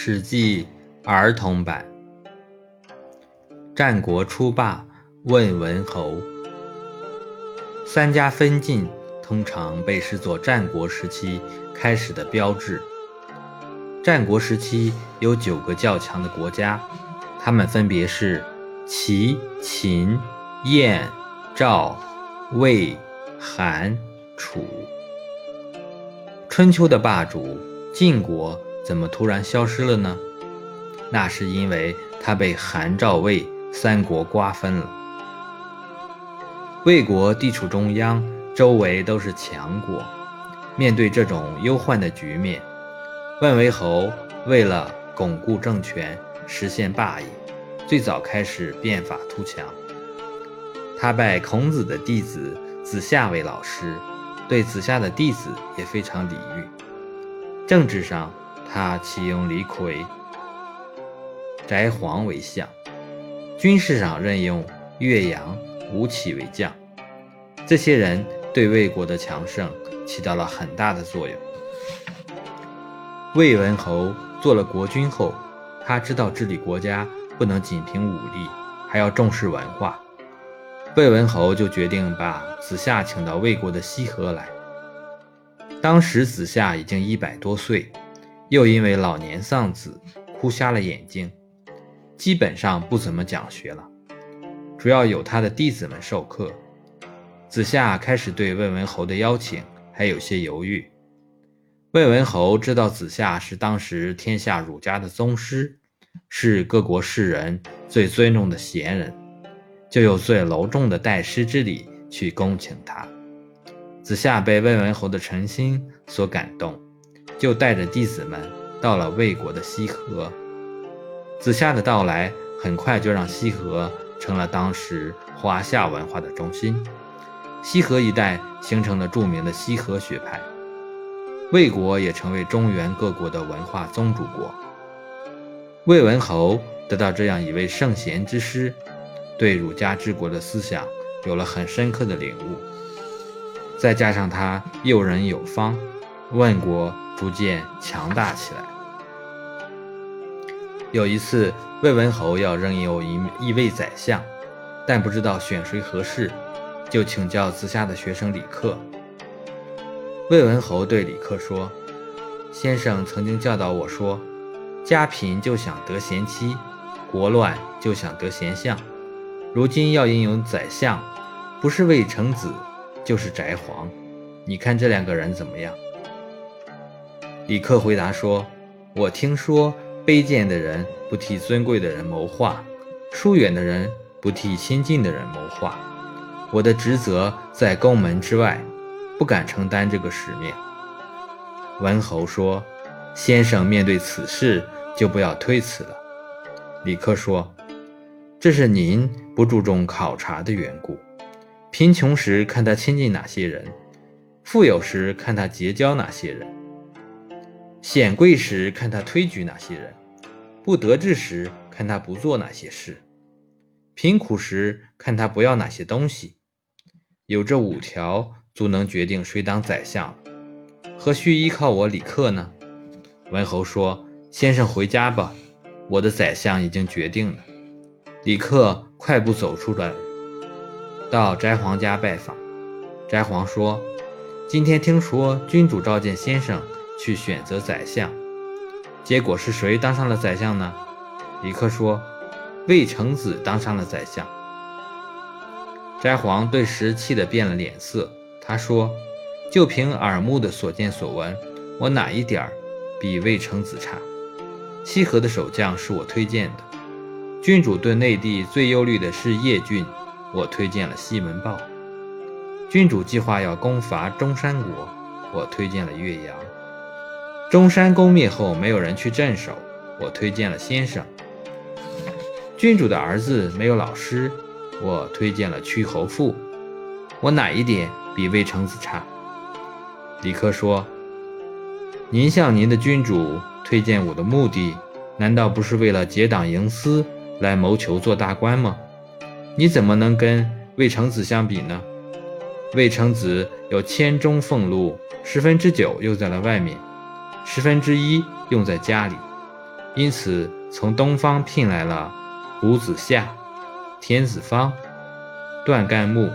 史记儿童版。战国初霸，问文侯。三家分晋通常被视作战国时期开始的标志。战国时期有九个较强的国家，他们分别是齐、秦、燕、赵、魏、韩、楚。春秋的霸主晋国怎么突然消失了呢？那是因为他被韩、赵、魏三国瓜分了。魏国地处中央，周围都是强国。面对这种忧患的局面，问为侯为了巩固政权、实现霸业，最早开始变法图强。他拜孔子的弟子子夏为老师。对子夏的弟子也非常礼遇。政治上，他启用李逵、翟黄为相；军事上，任用岳阳、吴起为将。这些人对魏国的强盛起到了很大的作用。魏文侯做了国君后，他知道治理国家不能仅凭武力，还要重视文化。魏文侯就决定把子夏请到魏国的西河来。当时子夏已经一百多岁，又因为老年丧子，哭瞎了眼睛，基本上不怎么讲学了，主要有他的弟子们授课。子夏开始对魏文侯的邀请还有些犹豫。魏文侯知道子夏是当时天下儒家的宗师，是各国士人最尊重的贤人。就有最隆重的代师之礼去恭请他。子夏被魏文侯的诚心所感动，就带着弟子们到了魏国的西河。子夏的到来很快就让西河成了当时华夏文化的中心，西河一带形成了著名的西河学派，魏国也成为中原各国的文化宗主国。魏文侯得到这样一位圣贤之师。对儒家治国的思想有了很深刻的领悟，再加上他诱人有方，问国逐渐强大起来。有一次，魏文侯要任用一一位宰相，但不知道选谁合适，就请教子夏的学生李克。魏文侯对李克说：“先生曾经教导我说，家贫就想得贤妻，国乱就想得贤相。”如今要应用宰相，不是魏成子，就是翟黄。你看这两个人怎么样？李克回答说：“我听说，卑贱的人不替尊贵的人谋划，疏远的人不替亲近的人谋划。我的职责在宫门之外，不敢承担这个使命。”文侯说：“先生面对此事，就不要推辞了。”李克说。这是您不注重考察的缘故。贫穷时看他亲近哪些人，富有时看他结交哪些人，显贵时看他推举哪些人，不得志时看他不做哪些事，贫苦时看他不要哪些东西。有这五条，足能决定谁当宰相。何须依靠我李克呢？文侯说：“先生回家吧，我的宰相已经决定了。”李克快步走出来，到翟黄家拜访。翟黄说：“今天听说君主召见先生去选择宰相，结果是谁当上了宰相呢？”李克说：“魏成子当上了宰相。”翟黄顿时气得变了脸色。他说：“就凭耳目的所见所闻，我哪一点儿比魏成子差？西河的守将是我推荐的。”君主对内地最忧虑的是叶郡，我推荐了西门豹。君主计划要攻伐中山国，我推荐了岳阳。中山攻灭后，没有人去镇守，我推荐了先生。君主的儿子没有老师，我推荐了屈侯父。我哪一点比魏成子差？李克说：“您向您的君主推荐我的目的，难道不是为了结党营私？”来谋求做大官吗？你怎么能跟魏成子相比呢？魏成子有千钟俸禄，十分之九用在了外面，十分之一用在家里。因此从东方聘来了卜子夏、田子方、段干木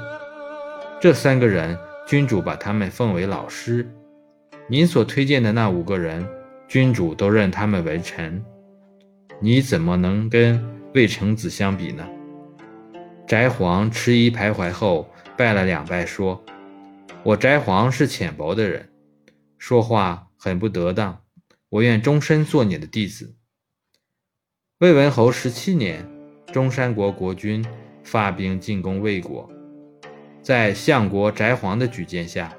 这三个人，君主把他们奉为老师。您所推荐的那五个人，君主都认他们为臣，你怎么能跟魏成子相比呢？翟黄迟疑徘徊后，拜了两拜，说：“我翟黄是浅薄的人，说话很不得当，我愿终身做你的弟子。”魏文侯十七年，中山国国君发兵进攻魏国，在相国翟璜的举荐下，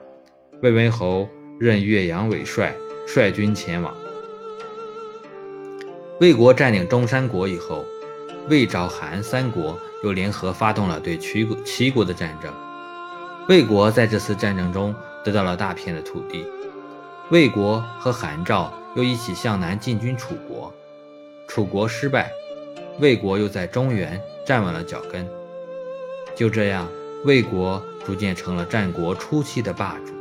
魏文侯。任岳阳为帅，率军前往。魏国占领中山国以后，魏、赵、韩三国又联合发动了对齐国、齐国的战争。魏国在这次战争中得到了大片的土地。魏国和韩、赵又一起向南进军楚国，楚国失败，魏国又在中原站稳了脚跟。就这样，魏国逐渐成了战国初期的霸主。